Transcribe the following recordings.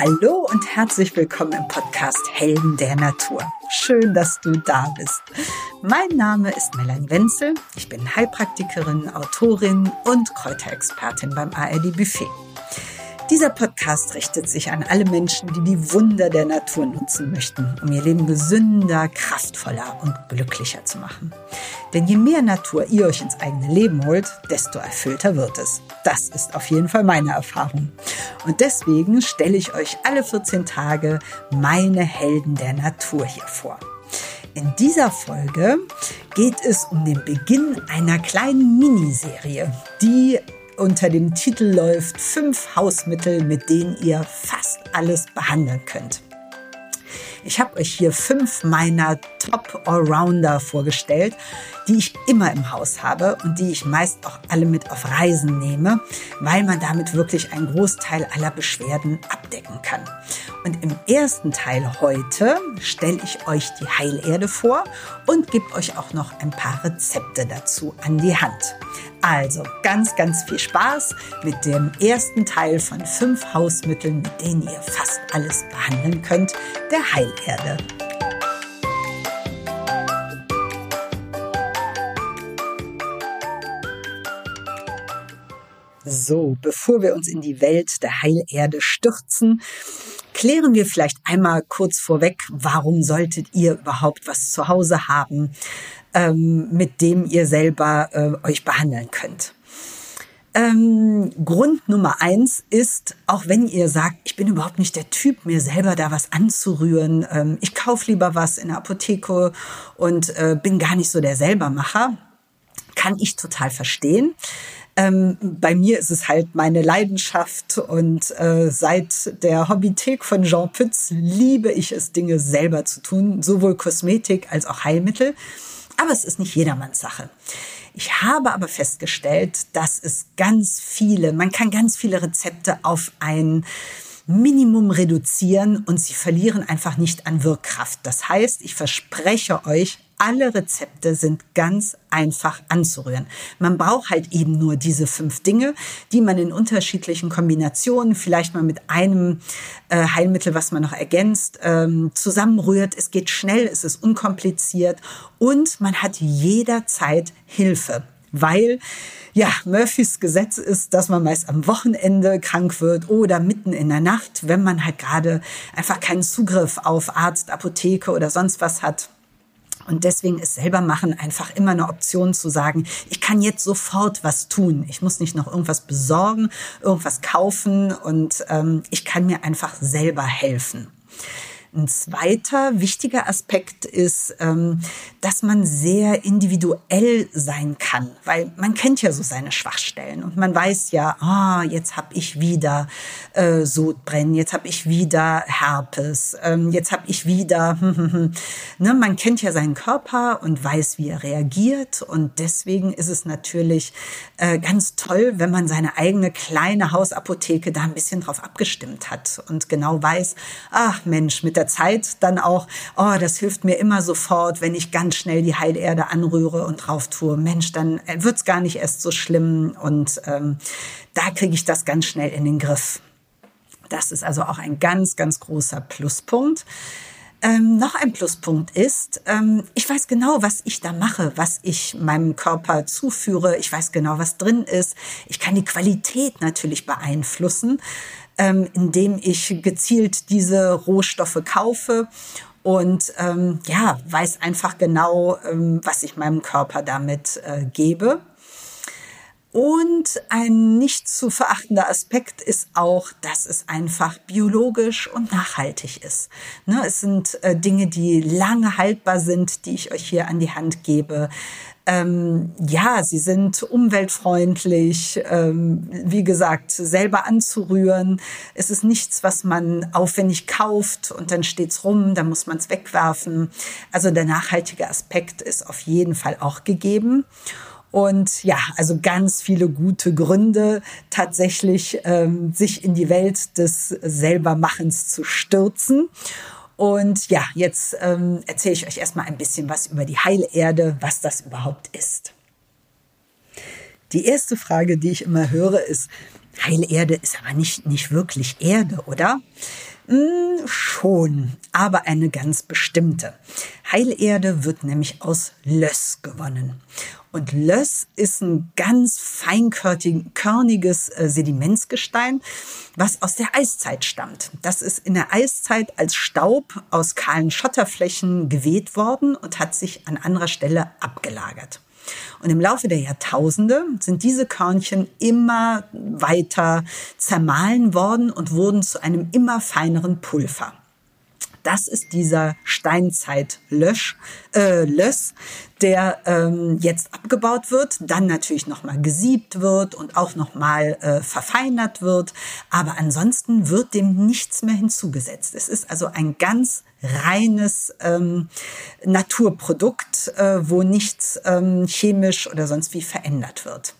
Hallo und herzlich willkommen im Podcast Helden der Natur. Schön, dass du da bist. Mein Name ist Melanie Wenzel. Ich bin Heilpraktikerin, Autorin und Kräuterexpertin beim ARD Buffet. Dieser Podcast richtet sich an alle Menschen, die die Wunder der Natur nutzen möchten, um ihr Leben gesünder, kraftvoller und glücklicher zu machen. Denn je mehr Natur ihr euch ins eigene Leben holt, desto erfüllter wird es. Das ist auf jeden Fall meine Erfahrung. Und deswegen stelle ich euch alle 14 Tage meine Helden der Natur hier vor. In dieser Folge geht es um den Beginn einer kleinen Miniserie, die unter dem Titel läuft Fünf Hausmittel, mit denen ihr fast alles behandeln könnt. Ich habe euch hier fünf meiner Top Allrounder vorgestellt, die ich immer im Haus habe und die ich meist auch alle mit auf Reisen nehme, weil man damit wirklich einen Großteil aller Beschwerden abdecken kann. Und im ersten Teil heute stelle ich euch die Heilerde vor und gebe euch auch noch ein paar Rezepte dazu an die Hand. Also ganz, ganz viel Spaß mit dem ersten Teil von fünf Hausmitteln, mit denen ihr fast alles behandeln könnt, der Heilerde. So, bevor wir uns in die Welt der Heilerde stürzen, klären wir vielleicht einmal kurz vorweg, warum solltet ihr überhaupt was zu Hause haben, ähm, mit dem ihr selber äh, euch behandeln könnt. Ähm, Grund Nummer eins ist, auch wenn ihr sagt, ich bin überhaupt nicht der Typ, mir selber da was anzurühren, ähm, ich kaufe lieber was in der Apotheke und äh, bin gar nicht so der Selbermacher, kann ich total verstehen. Ähm, bei mir ist es halt meine Leidenschaft und äh, seit der Hobbythek von Jean Pütz liebe ich es, Dinge selber zu tun, sowohl Kosmetik als auch Heilmittel. Aber es ist nicht jedermanns Sache. Ich habe aber festgestellt, dass es ganz viele, man kann ganz viele Rezepte auf ein Minimum reduzieren und sie verlieren einfach nicht an Wirkkraft. Das heißt, ich verspreche euch, alle Rezepte sind ganz einfach anzurühren. Man braucht halt eben nur diese fünf Dinge, die man in unterschiedlichen Kombinationen, vielleicht mal mit einem äh, Heilmittel, was man noch ergänzt, ähm, zusammenrührt. Es geht schnell, es ist unkompliziert und man hat jederzeit Hilfe, weil ja, Murphys Gesetz ist, dass man meist am Wochenende krank wird oder mitten in der Nacht, wenn man halt gerade einfach keinen Zugriff auf Arzt, Apotheke oder sonst was hat. Und deswegen ist selber machen einfach immer eine Option zu sagen, ich kann jetzt sofort was tun. Ich muss nicht noch irgendwas besorgen, irgendwas kaufen und ähm, ich kann mir einfach selber helfen. Ein zweiter wichtiger Aspekt ist, ähm, dass man sehr individuell sein kann, weil man kennt ja so seine Schwachstellen und man weiß ja, ah, jetzt habe ich wieder äh, Sodbrennen, jetzt habe ich wieder Herpes, ähm, jetzt habe ich wieder, ne, man kennt ja seinen Körper und weiß, wie er reagiert und deswegen ist es natürlich äh, ganz toll, wenn man seine eigene kleine Hausapotheke da ein bisschen drauf abgestimmt hat und genau weiß, ach Mensch, mit der Zeit dann auch, oh, das hilft mir immer sofort, wenn ich ganz schnell die Heilerde anrühre und drauf tue. Mensch, dann wird's gar nicht erst so schlimm und ähm, da kriege ich das ganz schnell in den Griff. Das ist also auch ein ganz, ganz großer Pluspunkt. Ähm, noch ein Pluspunkt ist, ähm, ich weiß genau, was ich da mache, was ich meinem Körper zuführe. Ich weiß genau, was drin ist. Ich kann die Qualität natürlich beeinflussen ähm, indem ich gezielt diese Rohstoffe kaufe und ähm, ja, weiß einfach genau, ähm, was ich meinem Körper damit äh, gebe. Und ein nicht zu verachtender Aspekt ist auch, dass es einfach biologisch und nachhaltig ist. Ne, es sind äh, Dinge, die lange haltbar sind, die ich euch hier an die Hand gebe. Ähm, ja, sie sind umweltfreundlich, ähm, wie gesagt, selber anzurühren. Es ist nichts, was man aufwendig kauft und dann steht's rum, dann muss man es wegwerfen. Also der nachhaltige Aspekt ist auf jeden Fall auch gegeben. Und ja, also ganz viele gute Gründe, tatsächlich ähm, sich in die Welt des Selbermachens zu stürzen. Und ja, jetzt ähm, erzähle ich euch erstmal ein bisschen was über die Heilerde, was das überhaupt ist. Die erste Frage, die ich immer höre, ist, Heilerde ist aber nicht, nicht wirklich Erde, oder? Hm, schon, aber eine ganz bestimmte. Heilerde wird nämlich aus Löss gewonnen. Und Löss ist ein ganz feinkörniges äh, Sedimentsgestein, was aus der Eiszeit stammt. Das ist in der Eiszeit als Staub aus kahlen Schotterflächen geweht worden und hat sich an anderer Stelle abgelagert. Und im Laufe der Jahrtausende sind diese Körnchen immer weiter zermahlen worden und wurden zu einem immer feineren Pulver. Das ist dieser Steinzeit-Lösch, äh, Löss, der ähm, jetzt abgebaut wird, dann natürlich nochmal gesiebt wird und auch nochmal äh, verfeinert wird. Aber ansonsten wird dem nichts mehr hinzugesetzt. Es ist also ein ganz reines ähm, Naturprodukt, äh, wo nichts ähm, chemisch oder sonst wie verändert wird.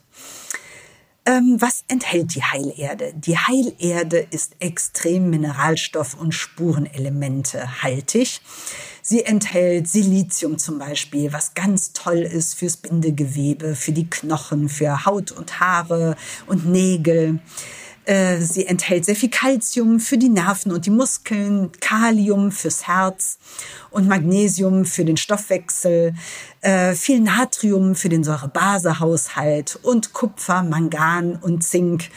Ähm, was enthält die Heilerde? Die Heilerde ist extrem Mineralstoff- und Spurenelemente haltig. Sie enthält Silizium zum Beispiel, was ganz toll ist fürs Bindegewebe, für die Knochen, für Haut und Haare und Nägel. Äh, sie enthält sehr viel Kalzium für die Nerven und die Muskeln, Kalium fürs Herz und Magnesium für den Stoffwechsel, äh, viel Natrium für den Säurebasehaushalt und Kupfer, Mangan und Zink.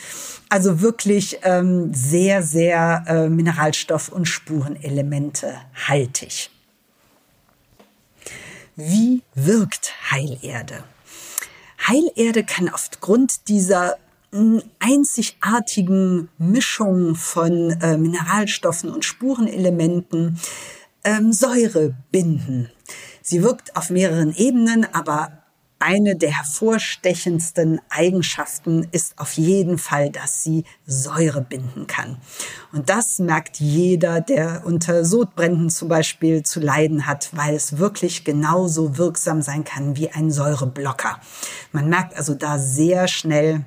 Also wirklich ähm, sehr, sehr äh, Mineralstoff- und Spurenelemente haltig. Wie wirkt Heilerde? Heilerde kann aufgrund dieser einzigartigen Mischung von äh, Mineralstoffen und Spurenelementen ähm, Säure binden. Sie wirkt auf mehreren Ebenen, aber eine der hervorstechendsten Eigenschaften ist auf jeden Fall, dass sie Säure binden kann. Und das merkt jeder, der unter Sodbränden zum Beispiel zu leiden hat, weil es wirklich genauso wirksam sein kann wie ein Säureblocker. Man merkt also da sehr schnell,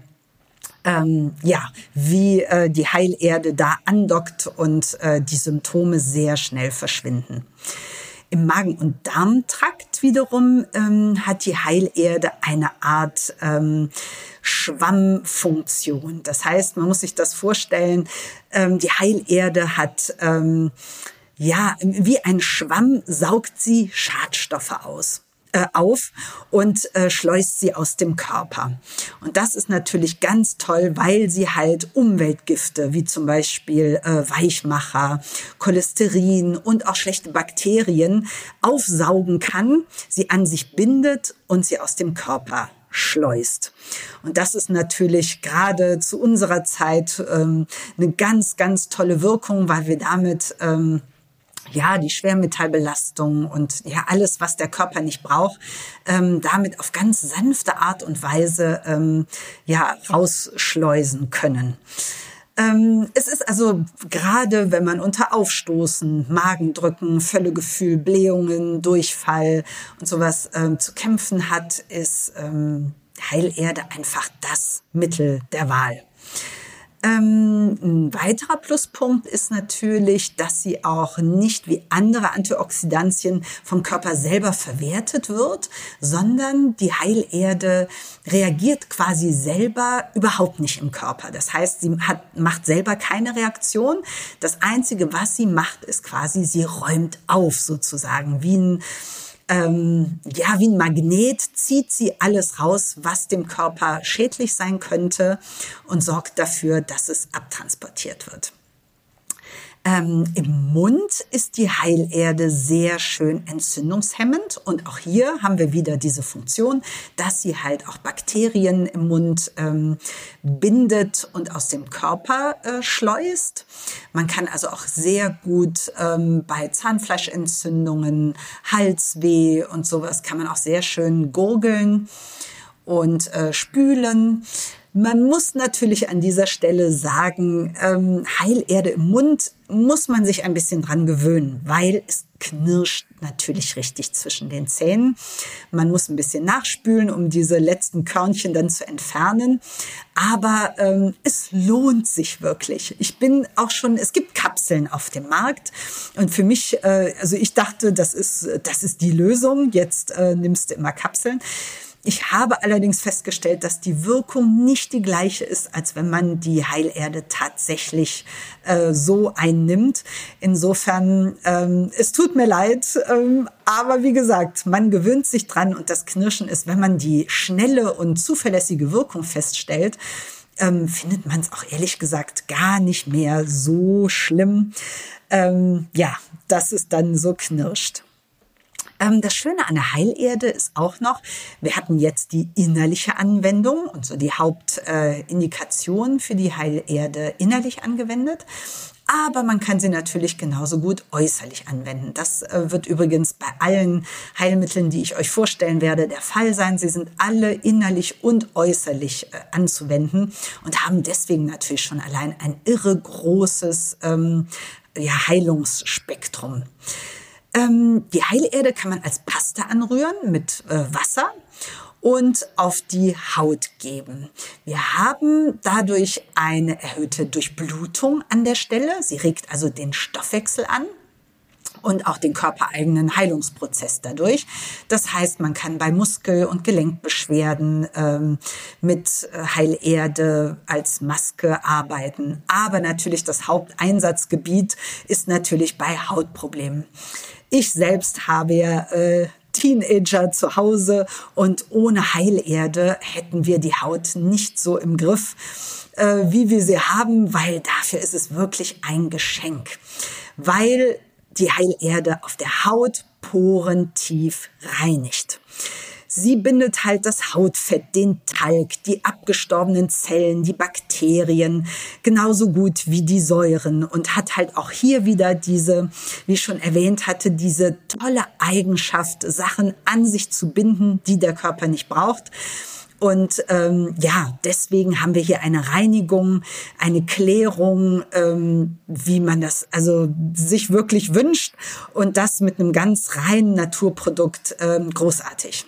ähm, ja, wie äh, die Heilerde da andockt und äh, die Symptome sehr schnell verschwinden. Im Magen- und Darmtrakt wiederum ähm, hat die Heilerde eine Art ähm, Schwammfunktion. Das heißt, man muss sich das vorstellen, ähm, die Heilerde hat ähm, ja, wie ein Schwamm saugt sie Schadstoffe aus äh, auf und äh, schleust sie aus dem Körper. Und das ist natürlich ganz toll, weil sie halt Umweltgifte wie zum Beispiel äh, Weichmacher, Cholesterin und auch schlechte Bakterien aufsaugen kann, sie an sich bindet und sie aus dem Körper schleust. Und das ist natürlich gerade zu unserer Zeit ähm, eine ganz, ganz tolle Wirkung, weil wir damit ähm, ja, die Schwermetallbelastung und ja, alles, was der Körper nicht braucht, ähm, damit auf ganz sanfte Art und Weise ähm, ja, rausschleusen können. Ähm, es ist also gerade, wenn man unter Aufstoßen, Magendrücken, Völlegefühl, Blähungen, Durchfall und sowas ähm, zu kämpfen hat, ist ähm, Heilerde einfach das Mittel der Wahl. Ähm, ein weiterer Pluspunkt ist natürlich, dass sie auch nicht wie andere Antioxidantien vom Körper selber verwertet wird, sondern die Heilerde reagiert quasi selber überhaupt nicht im Körper. Das heißt, sie hat, macht selber keine Reaktion. Das Einzige, was sie macht, ist quasi, sie räumt auf sozusagen, wie ein ähm, ja, wie ein Magnet zieht sie alles raus, was dem Körper schädlich sein könnte und sorgt dafür, dass es abtransportiert wird. Ähm, Im Mund ist die Heilerde sehr schön entzündungshemmend und auch hier haben wir wieder diese Funktion, dass sie halt auch Bakterien im Mund ähm, bindet und aus dem Körper äh, schleust. Man kann also auch sehr gut ähm, bei Zahnfleischentzündungen, Halsweh und sowas kann man auch sehr schön gurgeln und äh, spülen. Man muss natürlich an dieser Stelle sagen, ähm, Heilerde im Mund muss man sich ein bisschen dran gewöhnen, weil es knirscht natürlich richtig zwischen den Zähnen. Man muss ein bisschen nachspülen, um diese letzten Körnchen dann zu entfernen. Aber ähm, es lohnt sich wirklich. Ich bin auch schon, es gibt Kapseln auf dem Markt und für mich, äh, also ich dachte, das ist, das ist die Lösung. Jetzt äh, nimmst du immer Kapseln. Ich habe allerdings festgestellt, dass die Wirkung nicht die gleiche ist, als wenn man die Heilerde tatsächlich äh, so einnimmt. Insofern, ähm, es tut mir leid, ähm, aber wie gesagt, man gewöhnt sich dran und das Knirschen ist, wenn man die schnelle und zuverlässige Wirkung feststellt, ähm, findet man es auch ehrlich gesagt gar nicht mehr so schlimm. Ähm, ja, dass es dann so knirscht. Ähm, das Schöne an der Heilerde ist auch noch, wir hatten jetzt die innerliche Anwendung und so die Hauptindikation äh, für die Heilerde innerlich angewendet. Aber man kann sie natürlich genauso gut äußerlich anwenden. Das äh, wird übrigens bei allen Heilmitteln, die ich euch vorstellen werde, der Fall sein. Sie sind alle innerlich und äußerlich äh, anzuwenden und haben deswegen natürlich schon allein ein irre großes ähm, ja, Heilungsspektrum. Ähm, die Heilerde kann man als Paste anrühren mit äh, Wasser und auf die Haut geben. Wir haben dadurch eine erhöhte Durchblutung an der Stelle. Sie regt also den Stoffwechsel an und auch den körpereigenen Heilungsprozess dadurch. Das heißt, man kann bei Muskel- und Gelenkbeschwerden ähm, mit äh, Heilerde als Maske arbeiten. Aber natürlich das Haupteinsatzgebiet ist natürlich bei Hautproblemen. Ich selbst habe ja äh, Teenager zu Hause und ohne Heilerde hätten wir die Haut nicht so im Griff, äh, wie wir sie haben, weil dafür ist es wirklich ein Geschenk. Weil die Heilerde auf der Haut Poren tief reinigt. Sie bindet halt das Hautfett, den Talg, die abgestorbenen Zellen, die Bakterien genauso gut wie die Säuren und hat halt auch hier wieder diese, wie ich schon erwähnt hatte, diese tolle Eigenschaft, Sachen an sich zu binden, die der Körper nicht braucht. Und ähm, ja, deswegen haben wir hier eine Reinigung, eine Klärung, ähm, wie man das also sich wirklich wünscht und das mit einem ganz reinen Naturprodukt ähm, großartig.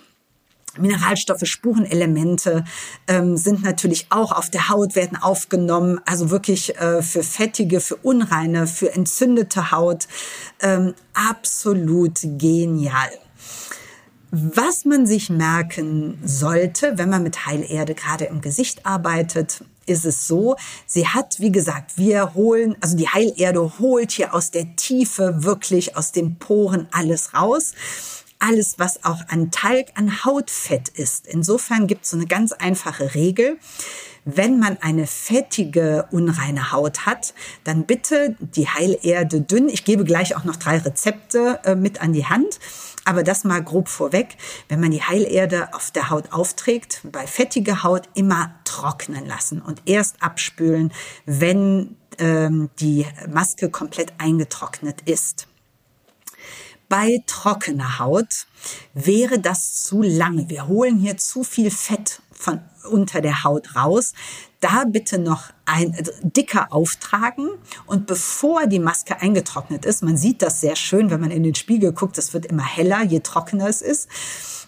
Mineralstoffe, Spurenelemente ähm, sind natürlich auch auf der Haut, werden aufgenommen. Also wirklich äh, für fettige, für unreine, für entzündete Haut. Ähm, absolut genial. Was man sich merken sollte, wenn man mit Heilerde gerade im Gesicht arbeitet, ist es so, sie hat, wie gesagt, wir holen, also die Heilerde holt hier aus der Tiefe wirklich aus den Poren alles raus alles, was auch an Talg, an Hautfett ist. Insofern gibt es so eine ganz einfache Regel. Wenn man eine fettige, unreine Haut hat, dann bitte die Heilerde dünn. Ich gebe gleich auch noch drei Rezepte äh, mit an die Hand. Aber das mal grob vorweg. Wenn man die Heilerde auf der Haut aufträgt, bei fettiger Haut immer trocknen lassen und erst abspülen, wenn ähm, die Maske komplett eingetrocknet ist. Bei trockener Haut wäre das zu lange. Wir holen hier zu viel Fett von unter der Haut raus. Da bitte noch ein also dicker auftragen und bevor die Maske eingetrocknet ist, man sieht das sehr schön, wenn man in den Spiegel guckt, das wird immer heller, je trockener es ist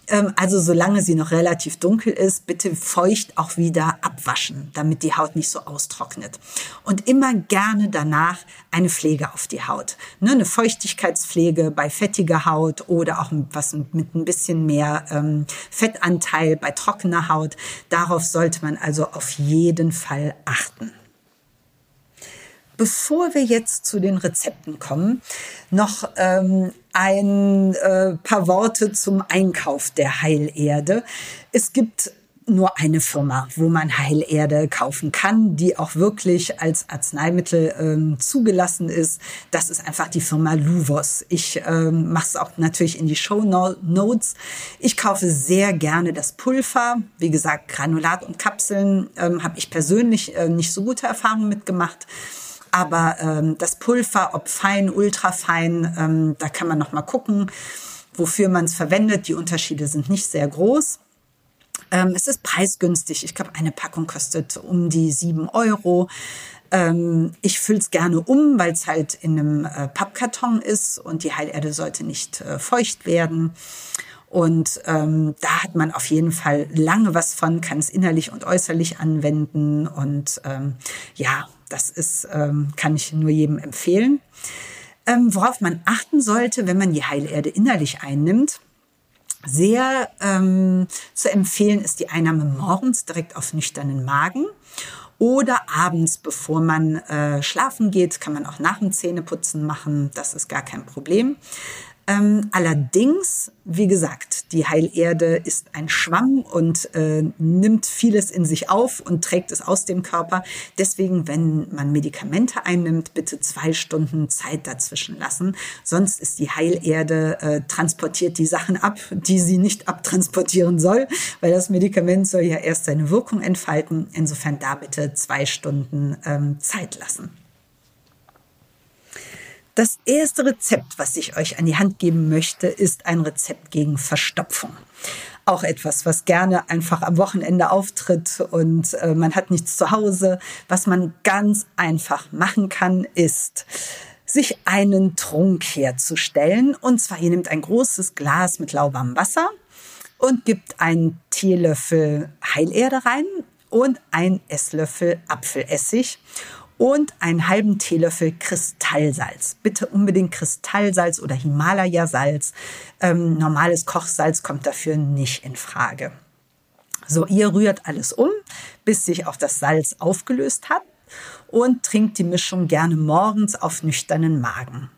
ähm, also solange sie noch relativ dunkel ist, bitte feucht auch wieder abwaschen, damit die Haut nicht so austrocknet. Und immer gerne danach eine Pflege auf die Haut. Ne, eine Feuchtigkeitspflege bei fettiger Haut oder auch was mit ein bisschen mehr ähm, Fettanteil bei trockener Haut. Darauf sollte man also auf jeden Fall achten. Bevor wir jetzt zu den Rezepten kommen, noch ähm, ein äh, paar Worte zum Einkauf der Heilerde. Es gibt nur eine Firma, wo man Heilerde kaufen kann, die auch wirklich als Arzneimittel ähm, zugelassen ist. Das ist einfach die Firma Luvos. Ich ähm, mache es auch natürlich in die Show Notes. Ich kaufe sehr gerne das Pulver. Wie gesagt, Granulat und Kapseln ähm, habe ich persönlich äh, nicht so gute Erfahrungen mitgemacht. Aber ähm, das Pulver, ob fein, ultrafein, ähm, da kann man noch mal gucken, wofür man es verwendet. Die Unterschiede sind nicht sehr groß. Ähm, es ist preisgünstig. Ich glaube, eine Packung kostet um die sieben Euro. Ähm, ich fülle es gerne um, weil es halt in einem äh, Pappkarton ist und die Heilerde sollte nicht äh, feucht werden. Und ähm, da hat man auf jeden Fall lange was von, kann es innerlich und äußerlich anwenden. Und ähm, ja, das ist, ähm, kann ich nur jedem empfehlen. Ähm, worauf man achten sollte, wenn man die Heilerde innerlich einnimmt, Sehr ähm, zu empfehlen ist die Einnahme morgens direkt auf nüchternen Magen oder abends, bevor man äh, schlafen geht, kann man auch nach dem Zähneputzen machen. Das ist gar kein Problem. Ähm, allerdings, wie gesagt, die Heilerde ist ein Schwamm und äh, nimmt vieles in sich auf und trägt es aus dem Körper. Deswegen, wenn man Medikamente einnimmt, bitte zwei Stunden Zeit dazwischen lassen. Sonst ist die Heilerde äh, transportiert die Sachen ab, die sie nicht abtransportieren soll, weil das Medikament soll ja erst seine Wirkung entfalten. Insofern da bitte zwei Stunden ähm, Zeit lassen. Das erste Rezept, was ich euch an die Hand geben möchte, ist ein Rezept gegen Verstopfung. Auch etwas, was gerne einfach am Wochenende auftritt und äh, man hat nichts zu Hause. Was man ganz einfach machen kann, ist, sich einen Trunk herzustellen. Und zwar, ihr nehmt ein großes Glas mit lauwarmem Wasser und gibt einen Teelöffel Heilerde rein und ein Esslöffel Apfelessig und einen halben Teelöffel Kristallsalz. Bitte unbedingt Kristallsalz oder Himalaya-Salz. Ähm, normales Kochsalz kommt dafür nicht in Frage. So, ihr rührt alles um, bis sich auch das Salz aufgelöst hat und trinkt die Mischung gerne morgens auf nüchternen Magen.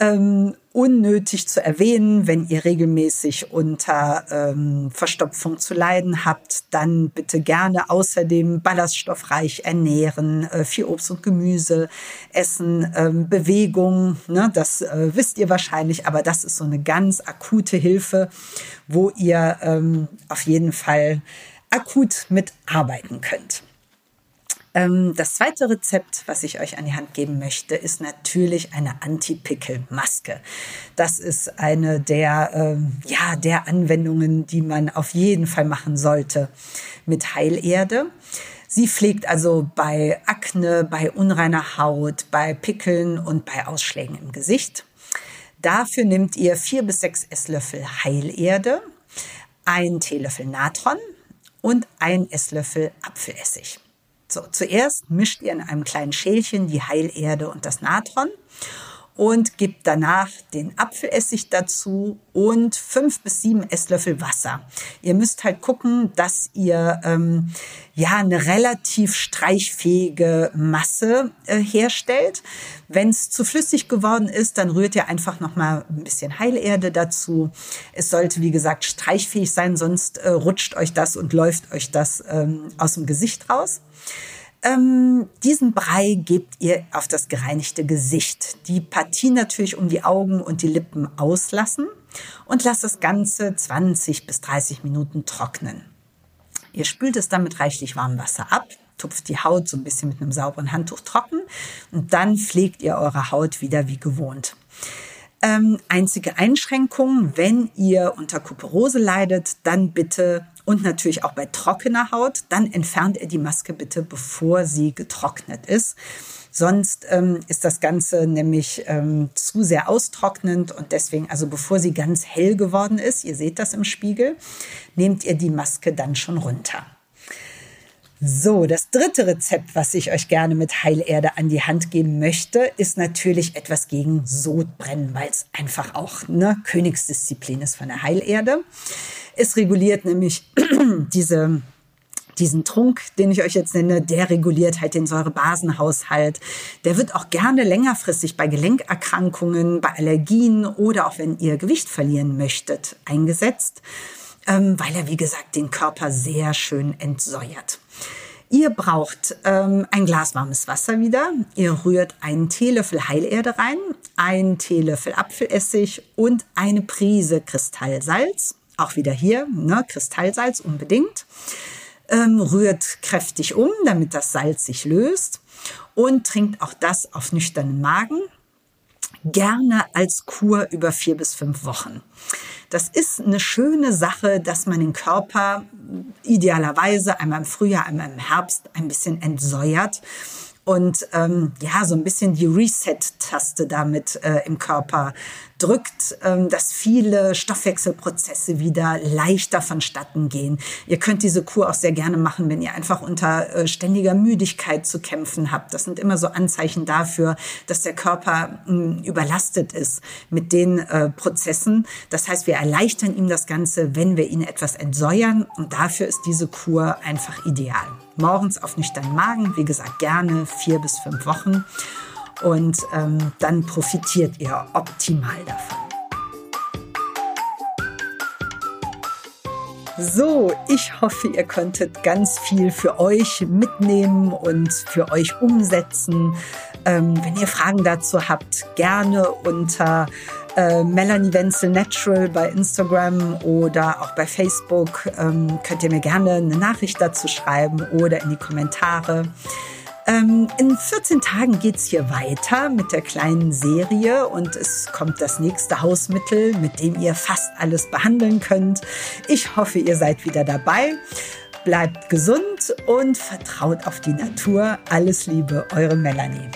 Ähm, unnötig zu erwähnen, wenn ihr regelmäßig unter ähm, Verstopfung zu leiden habt, dann bitte gerne außerdem ballaststoffreich ernähren, äh, viel Obst und Gemüse essen, ähm, Bewegung, ne, das äh, wisst ihr wahrscheinlich, aber das ist so eine ganz akute Hilfe, wo ihr ähm, auf jeden Fall akut mitarbeiten könnt. Ähm, das zweite Rezept, was ich euch an die Hand geben möchte, ist natürlich eine Anti-Pickel-Maske. Das ist eine der, ähm, ja, der Anwendungen, die man auf jeden Fall machen sollte mit Heilerde. Sie pflegt also bei Akne, bei unreiner Haut, bei Pickeln und bei Ausschlägen im Gesicht. Dafür nehmt ihr vier bis sechs Esslöffel Heilerde, ein Teelöffel Natron und ein Esslöffel Apfelessig. So, zuerst mischt ihr in einem kleinen Schälchen die Heilerde und das Natron und gebt danach den Apfelessig dazu und fünf bis sieben Esslöffel Wasser. Ihr müsst halt gucken, dass ihr ähm, ja eine relativ streichfähige Masse äh, herstellt. Wenn es zu flüssig geworden ist, dann rührt ihr einfach noch mal ein bisschen Heilerde dazu. Es sollte wie gesagt streichfähig sein, sonst äh, rutscht euch das und läuft euch das ähm, aus dem Gesicht raus. Ähm, diesen Brei gebt ihr auf das gereinigte Gesicht. Die Partie natürlich um die Augen und die Lippen auslassen und lasst das Ganze 20 bis 30 Minuten trocknen. Ihr spült es dann mit reichlich warmem Wasser ab, tupft die Haut so ein bisschen mit einem sauberen Handtuch trocken und dann pflegt ihr eure Haut wieder wie gewohnt. Ähm, einzige Einschränkung, wenn ihr unter Kuperose leidet, dann bitte und natürlich auch bei trockener Haut, dann entfernt ihr die Maske bitte, bevor sie getrocknet ist. Sonst ähm, ist das Ganze nämlich ähm, zu sehr austrocknend und deswegen, also bevor sie ganz hell geworden ist, ihr seht das im Spiegel, nehmt ihr die Maske dann schon runter. So, das dritte Rezept, was ich euch gerne mit Heilerde an die Hand geben möchte, ist natürlich etwas gegen Sodbrennen, weil es einfach auch eine Königsdisziplin ist von der Heilerde. Es reguliert nämlich diese diesen Trunk, den ich euch jetzt nenne, der reguliert halt den Säurebasenhaushalt. Der wird auch gerne längerfristig bei Gelenkerkrankungen, bei Allergien oder auch wenn ihr Gewicht verlieren möchtet, eingesetzt, ähm, weil er, wie gesagt, den Körper sehr schön entsäuert. Ihr braucht ähm, ein Glas warmes Wasser wieder. Ihr rührt einen Teelöffel Heilerde rein, einen Teelöffel Apfelessig und eine Prise Kristallsalz. Auch wieder hier, ne, Kristallsalz unbedingt. Ähm, rührt kräftig um, damit das Salz sich löst und trinkt auch das auf nüchternen Magen. Gerne als Kur über vier bis fünf Wochen. Das ist eine schöne Sache, dass man den Körper idealerweise einmal im Frühjahr, einmal im Herbst ein bisschen entsäuert und ähm, ja, so ein bisschen die Reset-Taste damit äh, im Körper drückt, ähm, dass viele Stoffwechselprozesse wieder leichter vonstatten gehen. Ihr könnt diese Kur auch sehr gerne machen, wenn ihr einfach unter äh, ständiger Müdigkeit zu kämpfen habt. Das sind immer so Anzeichen dafür, dass der Körper mh, überlastet ist mit den äh, Prozessen. Das heißt, wir erleichtern ihm das Ganze, wenn wir ihn etwas entsäuern. Und dafür ist diese Kur einfach ideal. Morgens auf nüchternen Magen, wie gesagt, gerne vier bis fünf Wochen. Und ähm, dann profitiert ihr optimal davon. So, ich hoffe, ihr konntet ganz viel für euch mitnehmen und für euch umsetzen. Ähm, wenn ihr Fragen dazu habt, gerne unter äh, Melanie Wenzel Natural bei Instagram oder auch bei Facebook ähm, könnt ihr mir gerne eine Nachricht dazu schreiben oder in die Kommentare. Ähm, in 14 Tagen geht's hier weiter mit der kleinen Serie und es kommt das nächste Hausmittel, mit dem ihr fast alles behandeln könnt. Ich hoffe, ihr seid wieder dabei. Bleibt gesund und vertraut auf die Natur. Alles Liebe, eure Melanie.